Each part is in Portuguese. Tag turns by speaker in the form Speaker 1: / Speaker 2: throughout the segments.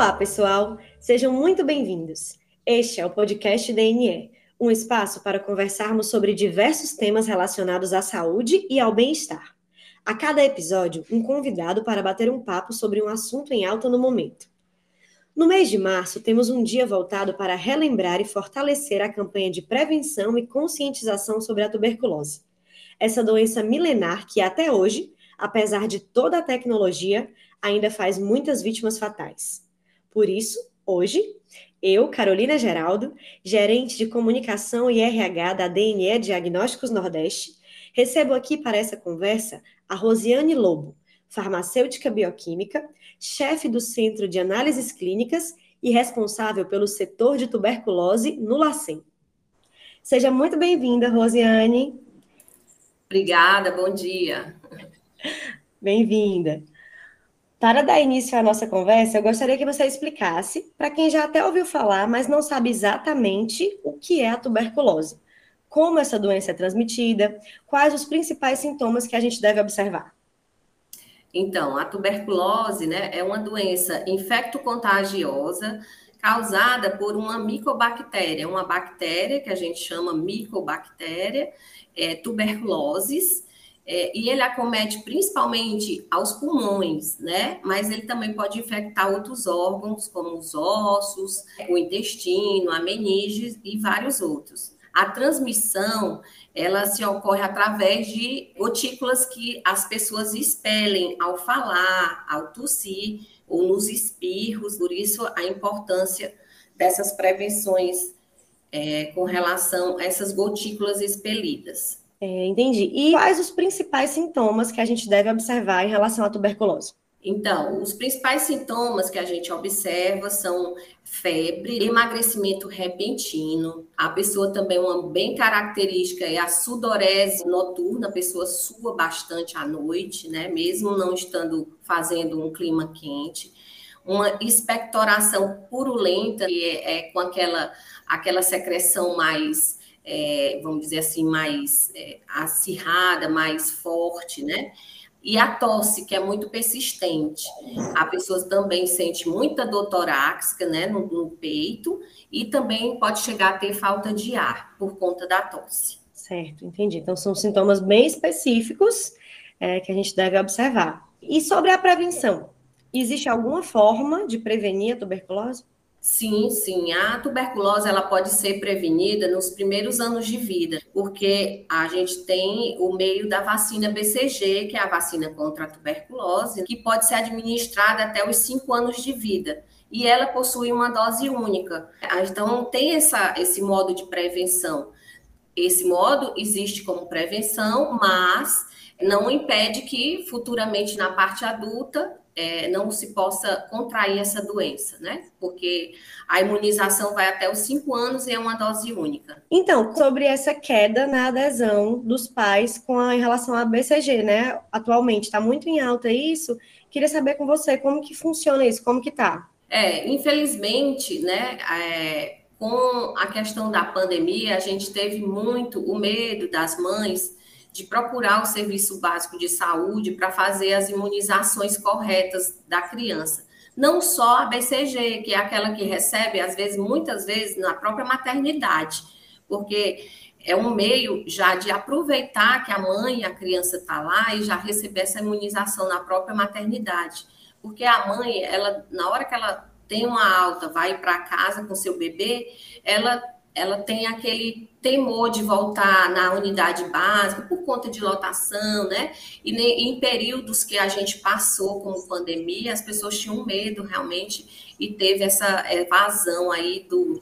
Speaker 1: Olá, pessoal! Sejam muito bem-vindos. Este é o podcast DNE, um espaço para conversarmos sobre diversos temas relacionados à saúde e ao bem-estar. A cada episódio, um convidado para bater um papo sobre um assunto em alta no momento. No mês de março, temos um dia voltado para relembrar e fortalecer a campanha de prevenção e conscientização sobre a tuberculose. Essa doença milenar que até hoje, apesar de toda a tecnologia, ainda faz muitas vítimas fatais. Por isso, hoje, eu, Carolina Geraldo, gerente de comunicação e RH da DNE Diagnósticos Nordeste, recebo aqui para essa conversa a Rosiane Lobo, farmacêutica bioquímica, chefe do Centro de Análises Clínicas e responsável pelo setor de tuberculose no LACEN. Seja muito bem-vinda, Rosiane.
Speaker 2: Obrigada, bom dia.
Speaker 1: Bem-vinda. Para dar início à nossa conversa, eu gostaria que você explicasse, para quem já até ouviu falar, mas não sabe exatamente o que é a tuberculose, como essa doença é transmitida, quais os principais sintomas que a gente deve observar.
Speaker 2: Então, a tuberculose né, é uma doença infecto-contagiosa causada por uma micobactéria, uma bactéria que a gente chama micobactéria é, tuberculoses, é, e ele acomete principalmente aos pulmões, né? Mas ele também pode infectar outros órgãos, como os ossos, o intestino, a meninge e vários outros. A transmissão, ela se ocorre através de gotículas que as pessoas expelem ao falar, ao tossir ou nos espirros, por isso a importância dessas prevenções é, com relação a essas gotículas expelidas.
Speaker 1: É, entendi. E quais os principais sintomas que a gente deve observar em relação à tuberculose?
Speaker 2: Então, os principais sintomas que a gente observa são febre, emagrecimento repentino. A pessoa também, uma bem característica é a sudorese noturna, a pessoa sua bastante à noite, né? Mesmo não estando fazendo um clima quente. Uma expectoração purulenta, que é, é com aquela, aquela secreção mais é, vamos dizer assim, mais é, acirrada, mais forte, né? E a tosse, que é muito persistente. A pessoa também sente muita dor torácica, né, no, no peito, e também pode chegar a ter falta de ar por conta da tosse.
Speaker 1: Certo, entendi. Então, são sintomas bem específicos é, que a gente deve observar. E sobre a prevenção? Existe alguma forma de prevenir a tuberculose?
Speaker 2: Sim, sim. A tuberculose ela pode ser prevenida nos primeiros anos de vida, porque a gente tem o meio da vacina BCG, que é a vacina contra a tuberculose, que pode ser administrada até os cinco anos de vida. E ela possui uma dose única. Então, tem essa, esse modo de prevenção. Esse modo existe como prevenção, mas não impede que futuramente na parte adulta é, não se possa contrair essa doença, né? Porque a imunização vai até os cinco anos e é uma dose única.
Speaker 1: Então, sobre essa queda na adesão dos pais com a, em relação à BCG, né? Atualmente está muito em alta isso. Queria saber com você como que funciona isso, como que tá?
Speaker 2: É, infelizmente, né? É, com a questão da pandemia, a gente teve muito o medo das mães de procurar o serviço básico de saúde para fazer as imunizações corretas da criança. Não só a BCG, que é aquela que recebe, às vezes, muitas vezes, na própria maternidade, porque é um meio já de aproveitar que a mãe e a criança está lá e já receber essa imunização na própria maternidade. Porque a mãe, ela, na hora que ela tem uma alta, vai para casa com seu bebê, ela ela tem aquele temor de voltar na unidade básica por conta de lotação, né? E em períodos que a gente passou como pandemia, as pessoas tinham medo realmente e teve essa evasão aí do,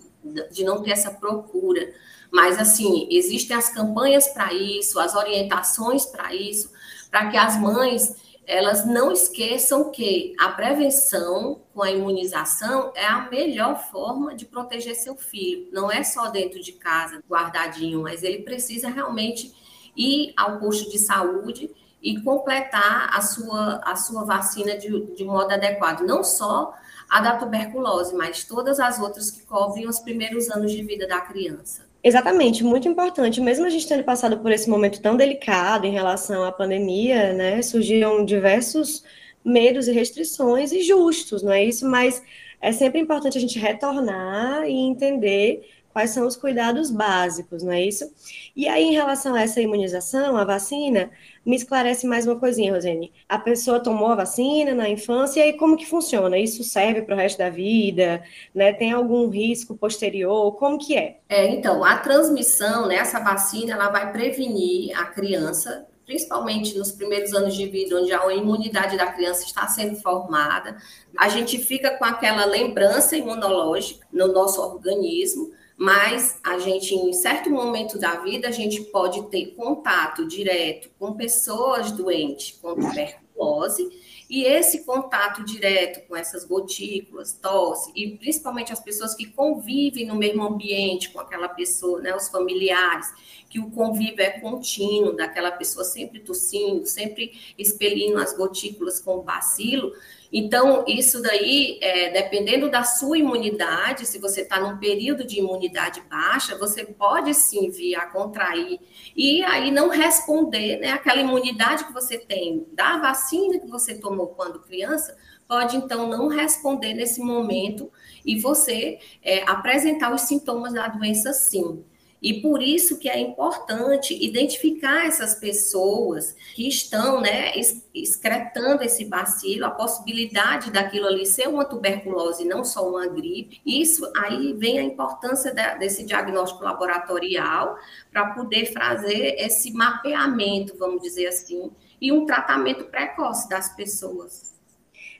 Speaker 2: de não ter essa procura. Mas, assim, existem as campanhas para isso, as orientações para isso, para que as mães elas não esqueçam que a prevenção com a imunização é a melhor forma de proteger seu filho. Não é só dentro de casa, guardadinho, mas ele precisa realmente ir ao posto de saúde e completar a sua, a sua vacina de, de modo adequado. Não só a da tuberculose, mas todas as outras que cobrem os primeiros anos de vida da criança.
Speaker 1: Exatamente, muito importante. Mesmo a gente tendo passado por esse momento tão delicado em relação à pandemia, né, surgiram diversos medos e restrições e justos, não é isso? Mas é sempre importante a gente retornar e entender quais são os cuidados básicos, não é isso? E aí, em relação a essa imunização, a vacina, me esclarece mais uma coisinha, Rosane. A pessoa tomou a vacina na infância, e aí como que funciona? Isso serve para o resto da vida? Né? Tem algum risco posterior? Como que é?
Speaker 2: É, então, a transmissão, né, essa vacina, ela vai prevenir a criança principalmente nos primeiros anos de vida, onde a imunidade da criança está sendo formada, a gente fica com aquela lembrança imunológica no nosso organismo, mas a gente, em certo momento da vida, a gente pode ter contato direto com pessoas doentes com tuberculose, e esse contato direto com essas gotículas, tosse, e principalmente as pessoas que convivem no mesmo ambiente com aquela pessoa, né, os familiares, que o convívio é contínuo, daquela pessoa sempre tossindo, sempre expelindo as gotículas com o bacilo, então, isso daí, é, dependendo da sua imunidade, se você está num período de imunidade baixa, você pode sim vir a contrair e aí não responder, né? Aquela imunidade que você tem da vacina que você tomou quando criança, pode então não responder nesse momento e você é, apresentar os sintomas da doença sim. E por isso que é importante identificar essas pessoas que estão, né, excretando esse bacilo, a possibilidade daquilo ali ser uma tuberculose, não só uma gripe. Isso aí vem a importância desse diagnóstico laboratorial para poder fazer esse mapeamento, vamos dizer assim, e um tratamento precoce das pessoas.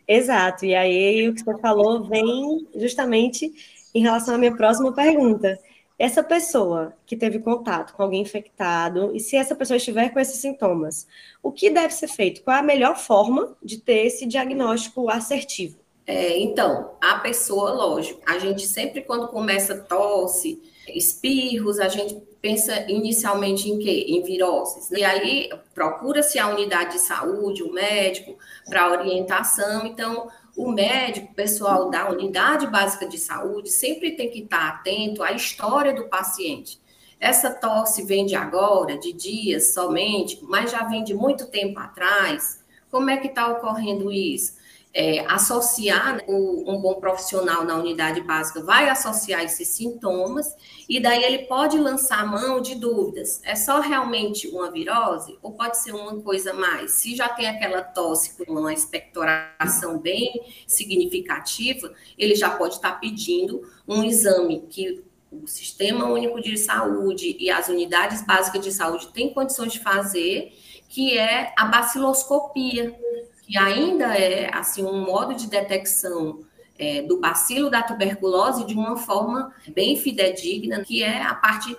Speaker 1: Exato. E aí o que você falou vem justamente em relação à minha próxima pergunta essa pessoa que teve contato com alguém infectado, e se essa pessoa estiver com esses sintomas, o que deve ser feito? Qual é a melhor forma de ter esse diagnóstico assertivo?
Speaker 2: É, então, a pessoa, lógico, a gente sempre quando começa tosse, espirros, a gente pensa inicialmente em quê? Em viroses. E aí procura-se a unidade de saúde, o médico, para orientação. Então, o médico, pessoal da unidade básica de saúde, sempre tem que estar atento à história do paciente. Essa tosse vem de agora, de dias somente, mas já vem de muito tempo atrás. Como é que está ocorrendo isso? É, associar né, um bom profissional na unidade básica, vai associar esses sintomas, e daí ele pode lançar mão de dúvidas. É só realmente uma virose ou pode ser uma coisa mais? Se já tem aquela tosse com uma expectoração bem significativa, ele já pode estar pedindo um exame que o Sistema Único de Saúde e as unidades básicas de saúde têm condições de fazer, que é a baciloscopia que ainda é assim um modo de detecção é, do bacilo da tuberculose de uma forma bem fidedigna, que é a parte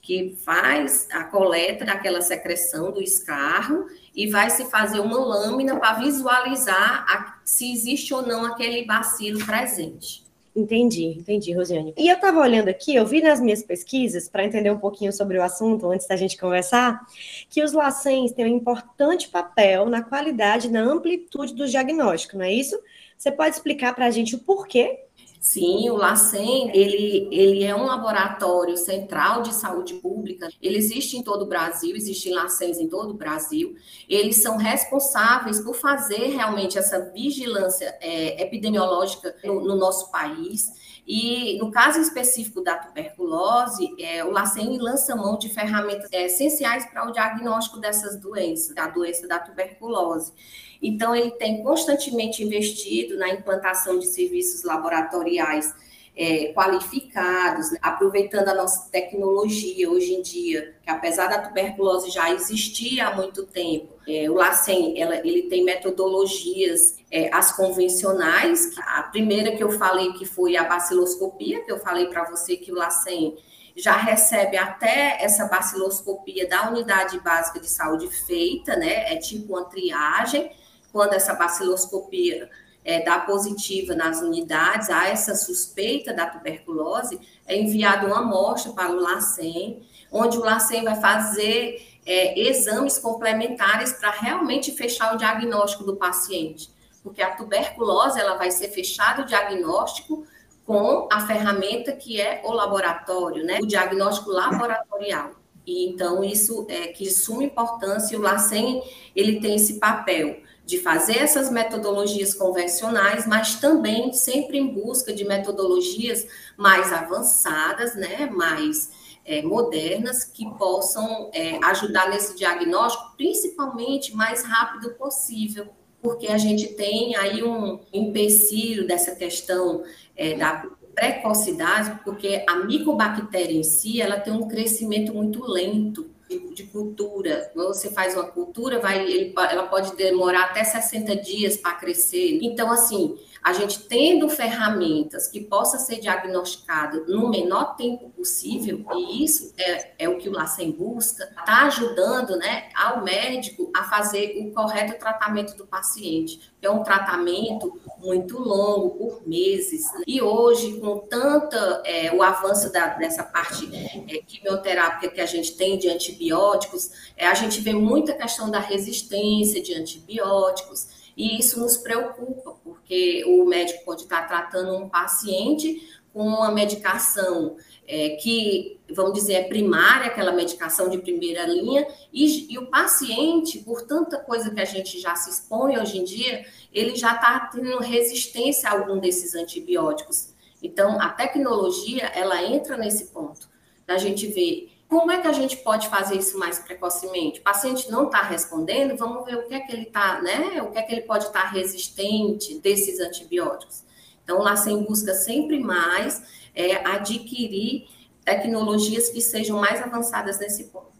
Speaker 2: que faz a coleta daquela secreção do escarro e vai se fazer uma lâmina para visualizar a, se existe ou não aquele bacilo presente.
Speaker 1: Entendi, entendi, Rosiane. E eu estava olhando aqui, eu vi nas minhas pesquisas, para entender um pouquinho sobre o assunto, antes da gente conversar, que os LACENs têm um importante papel na qualidade na amplitude do diagnóstico, não é isso? Você pode explicar para a gente o porquê
Speaker 2: Sim, o LACEN, ele, ele é um laboratório central de saúde pública, ele existe em todo o Brasil, existem LACENs em todo o Brasil, eles são responsáveis por fazer realmente essa vigilância é, epidemiológica no, no nosso país, e no caso específico da tuberculose, é, o LACEN lança mão de ferramentas é, essenciais para o diagnóstico dessas doenças, da doença da tuberculose. Então, ele tem constantemente investido na implantação de serviços laboratoriais é, qualificados, né? aproveitando a nossa tecnologia hoje em dia, que apesar da tuberculose já existir há muito tempo, é, o LACEN ela, ele tem metodologias é, as convencionais. A primeira que eu falei que foi a baciloscopia, que eu falei para você que o LACEN já recebe até essa baciloscopia da unidade básica de saúde feita, né? É tipo uma triagem, quando essa baciloscopia é, dá positiva nas unidades, há essa suspeita da tuberculose, é enviada uma amostra para o LACEN, onde o LACEN vai fazer é, exames complementares para realmente fechar o diagnóstico do paciente. Porque a tuberculose, ela vai ser fechado o diagnóstico com a ferramenta que é o laboratório, né? O diagnóstico laboratorial. E então isso é que de suma importância, o LACEN, ele tem esse papel de fazer essas metodologias convencionais, mas também sempre em busca de metodologias mais avançadas, né, mais é, modernas, que possam é, ajudar nesse diagnóstico, principalmente mais rápido possível, porque a gente tem aí um empecilho dessa questão é, da precocidade, porque a micobactéria em si, ela tem um crescimento muito lento de cultura. Quando você faz uma cultura, vai, ele, ela pode demorar até 60 dias para crescer. Então, assim, a gente tendo ferramentas que possa ser diagnosticado no menor tempo possível, e isso é, é o que o LACEN busca, está ajudando né, ao médico a fazer o correto tratamento do paciente. É um tratamento muito longo, por meses. Né? E hoje, com tanta é, o avanço da, dessa parte é, quimioterápica que a gente tem de antibióticos, é, a gente vê muita questão da resistência de antibióticos. E isso nos preocupa, porque o médico pode estar tratando um paciente com uma medicação é, que, vamos dizer, é primária, aquela medicação de primeira linha, e, e, o paciente, por tanta coisa que a gente já se expõe hoje em dia, ele já está tendo resistência a algum desses antibióticos. Então, a tecnologia, ela entra nesse ponto, da gente ver como é que a gente pode fazer isso mais precocemente? O paciente não está respondendo, vamos ver o que é que ele está, né? O que é que ele pode estar tá resistente desses antibióticos. Então, lá sem busca sempre mais é, adquirir tecnologias que sejam mais avançadas nesse ponto.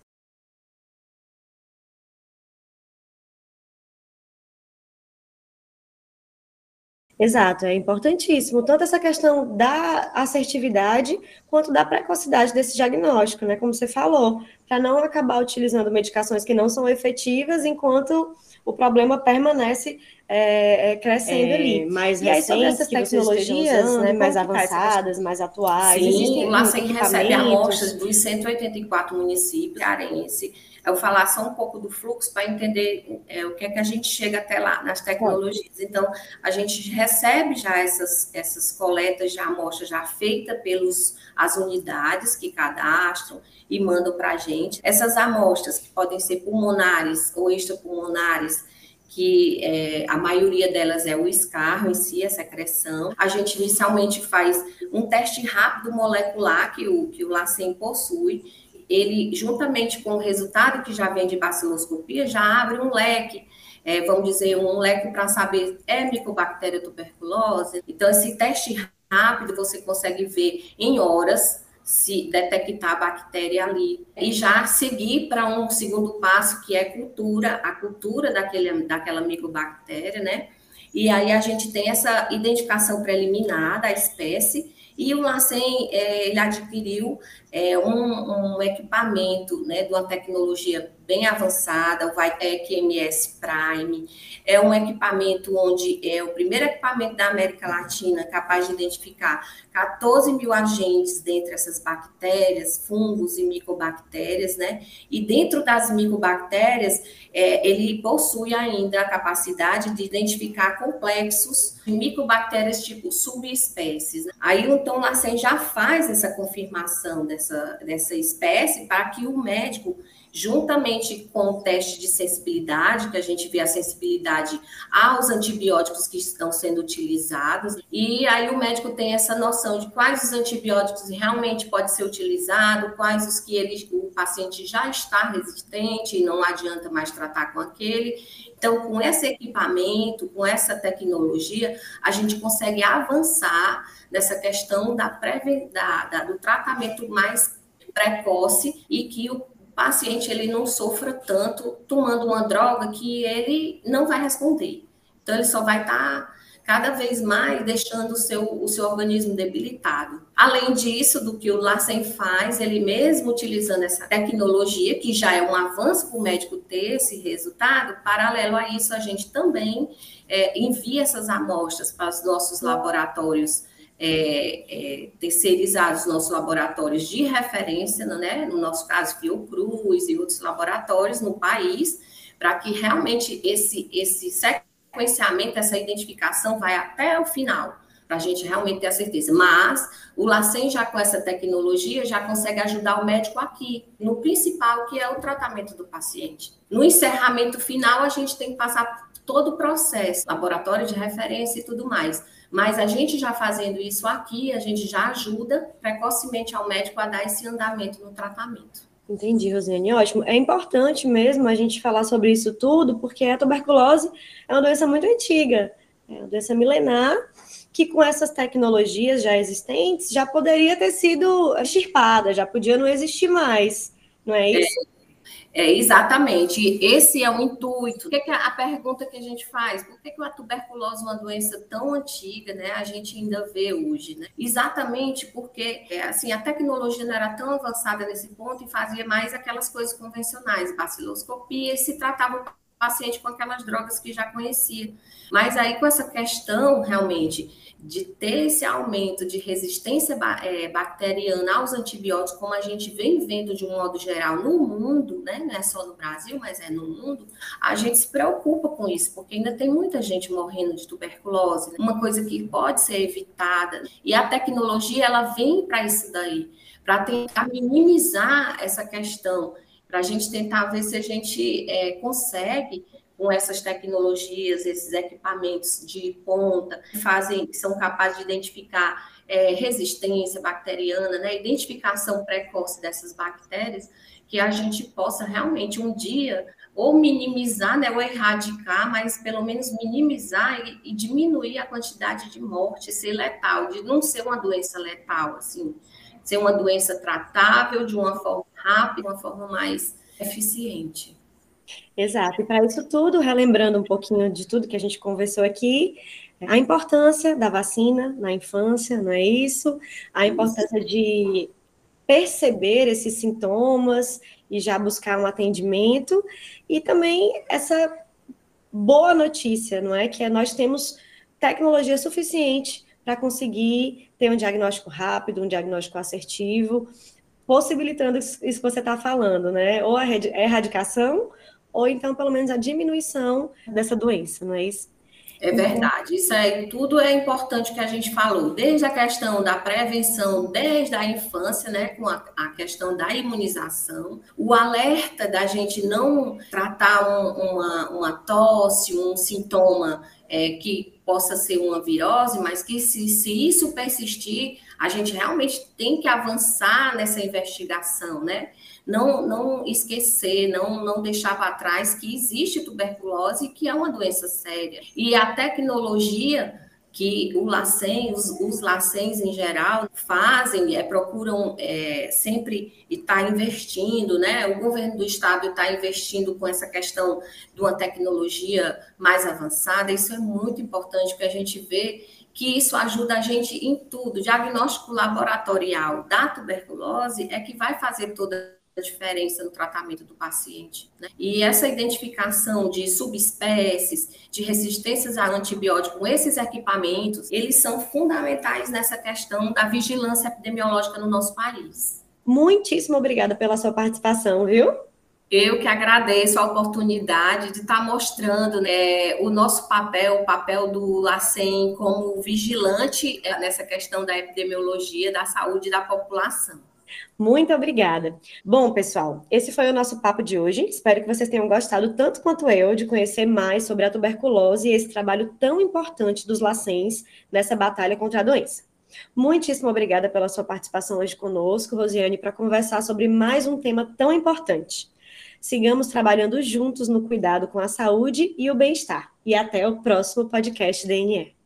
Speaker 1: Exato, é importantíssimo, tanto essa questão da assertividade quanto da precocidade desse diagnóstico, né? Como você falou, para não acabar utilizando medicações que não são efetivas enquanto o problema permanece é, é crescendo é, ali.
Speaker 3: Mais e aí, sobre essas tecnologias usando, né, mais avançadas, mais atuais.
Speaker 2: Sim, o LACEN recebe amostras dos 184 municípios cearense eu falar só um pouco do fluxo para entender é, o que é que a gente chega até lá nas tecnologias. Então, a gente recebe já essas, essas coletas de amostra já feita pelos as unidades que cadastram e mandam para a gente. Essas amostras que podem ser pulmonares ou extrapulmonares, que é, a maioria delas é o escarro em si, a secreção. A gente inicialmente faz um teste rápido molecular que o, que o LACEN possui, ele, juntamente com o resultado que já vem de baciloscopia, já abre um leque, é, vamos dizer, um leque para saber é micobactéria tuberculose. Então, esse teste rápido você consegue ver em horas se detectar a bactéria ali e já seguir para um segundo passo que é cultura, a cultura daquele, daquela micobactéria, né? E aí a gente tem essa identificação preliminar da espécie e o LACEN, é, ele adquiriu é, um, um, equipamento né, de uma tecnologia bem avançada, o Vitec MS Prime. É um equipamento onde é o primeiro equipamento da América Latina capaz de identificar 14 mil agentes dentre essas bactérias, fungos e micobactérias, né? E dentro das micobactérias, é, ele possui ainda a capacidade de identificar complexos de micobactérias tipo subespécies. Aí, então, o LACEN já faz essa confirmação dessa, dessa espécie para que o médico juntamente com o teste de sensibilidade, que a gente vê a sensibilidade aos antibióticos que estão sendo utilizados, e aí o médico tem essa noção de quais os antibióticos realmente pode ser utilizado, quais os que ele, paciente já está resistente e não adianta mais tratar com aquele. Então, com esse equipamento, com essa tecnologia, a gente consegue avançar nessa questão da, da, da do tratamento mais precoce e que o paciente ele não sofra tanto tomando uma droga que ele não vai responder. Então, ele só vai estar tá cada vez mais deixando o seu, o seu organismo debilitado. Além disso, do que o LACEN faz, ele mesmo utilizando essa tecnologia, que já é um avanço para o médico ter esse resultado, paralelo a isso, a gente também é, envia essas amostras para os nossos laboratórios é, é, terceirizados nossos laboratórios de referência, né? no nosso caso, Fiocruz e outros laboratórios no país, para que realmente esse, esse sequenciamento, essa identificação vai até o final, para a gente realmente ter a certeza. Mas o LACEN já com essa tecnologia já consegue ajudar o médico aqui, no principal, que é o tratamento do paciente. No encerramento final, a gente tem que passar todo o processo, laboratório de referência e tudo mais. Mas a gente já fazendo isso aqui, a gente já ajuda precocemente ao médico a dar esse andamento no tratamento.
Speaker 1: Entendi, Rosiane. Ótimo. É importante mesmo a gente falar sobre isso tudo, porque a tuberculose é uma doença muito antiga, é uma doença milenar, que com essas tecnologias já existentes já poderia ter sido extirpada, já podia não existir mais, não é isso?
Speaker 2: É. É, exatamente, esse é o intuito. O que, é a, pergunta que a gente faz? Por que, que a tuberculose é uma doença tão antiga, né? A gente ainda vê hoje, né? Exatamente porque é, assim, a tecnologia não era tão avançada nesse ponto e fazia mais aquelas coisas convencionais, baciloscopia, e se tratava paciente com aquelas drogas que já conhecia. Mas aí com essa questão realmente de ter esse aumento de resistência é, bacteriana aos antibióticos, como a gente vem vendo de um modo geral no mundo, né? não é só no Brasil, mas é no mundo, a gente se preocupa com isso, porque ainda tem muita gente morrendo de tuberculose, né? uma coisa que pode ser evitada. E a tecnologia, ela vem para isso daí, para tentar minimizar essa questão, para a gente tentar ver se a gente é, consegue com essas tecnologias, esses equipamentos de ponta, que fazem, são capazes de identificar é, resistência bacteriana, né, identificação precoce dessas bactérias, que a gente possa realmente um dia ou minimizar, né, ou erradicar, mas pelo menos minimizar e, e diminuir a quantidade de morte, ser letal, de não ser uma doença letal, assim, ser uma doença tratável de uma forma rápida, uma forma mais eficiente.
Speaker 1: Exato. E para isso tudo, relembrando um pouquinho de tudo que a gente conversou aqui, a importância da vacina na infância, não é isso? A importância de perceber esses sintomas e já buscar um atendimento e também essa boa notícia, não é? Que é nós temos tecnologia suficiente para conseguir ter um diagnóstico rápido, um diagnóstico assertivo, possibilitando isso que você está falando, né? Ou a erradicação ou então pelo menos a diminuição dessa doença, não é isso?
Speaker 2: É verdade, isso é tudo é importante que a gente falou, desde a questão da prevenção, desde a infância, né, com a, a questão da imunização, o alerta da gente não tratar um, uma, uma tosse, um sintoma é, que possa ser uma virose, mas que se, se isso persistir, a gente realmente tem que avançar nessa investigação, né? não, não esquecer, não, não deixar para trás que existe tuberculose, que é uma doença séria. E a tecnologia que o LACEN, os, os LACENs em geral fazem, é, procuram é, sempre estar investindo, né? O governo do estado está investindo com essa questão de uma tecnologia mais avançada, isso é muito importante, porque a gente vê que isso ajuda a gente em tudo. Diagnóstico laboratorial da tuberculose é que vai fazer toda diferença no tratamento do paciente. Né? E essa identificação de subespécies, de resistências a antibiótico com esses equipamentos, eles são fundamentais nessa questão da vigilância epidemiológica no nosso país.
Speaker 1: Muitíssimo obrigada pela sua participação, viu?
Speaker 2: Eu que agradeço a oportunidade de estar mostrando né, o nosso papel, o papel do LACEN como vigilante é, nessa questão da epidemiologia da saúde da população.
Speaker 1: Muito obrigada. Bom, pessoal, esse foi o nosso papo de hoje. Espero que vocês tenham gostado tanto quanto eu de conhecer mais sobre a tuberculose e esse trabalho tão importante dos LACENs nessa batalha contra a doença. Muitíssimo obrigada pela sua participação hoje conosco, Rosiane, para conversar sobre mais um tema tão importante. Sigamos trabalhando juntos no cuidado com a saúde e o bem-estar. E até o próximo podcast DNE.